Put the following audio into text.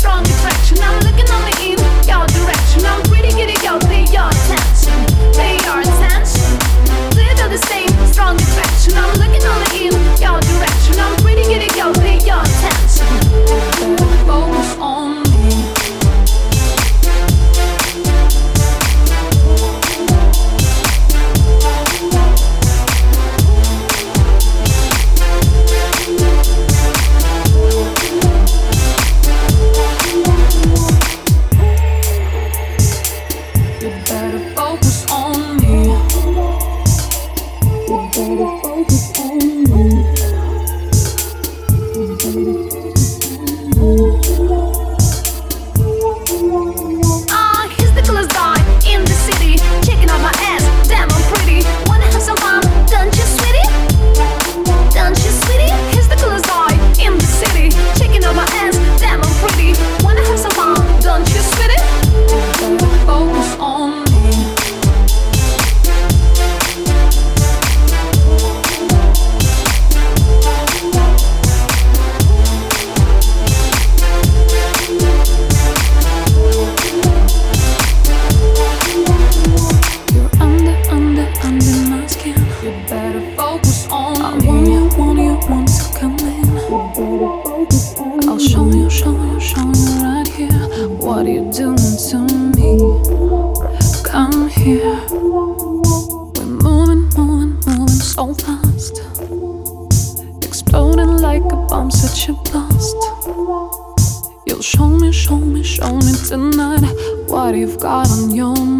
strong. You, show right here. What are you doing to me? Come here. We're moving, moving, moving so fast. Exploding like a bomb such a blast. You'll show me, show me, show me tonight what you've got on your mind.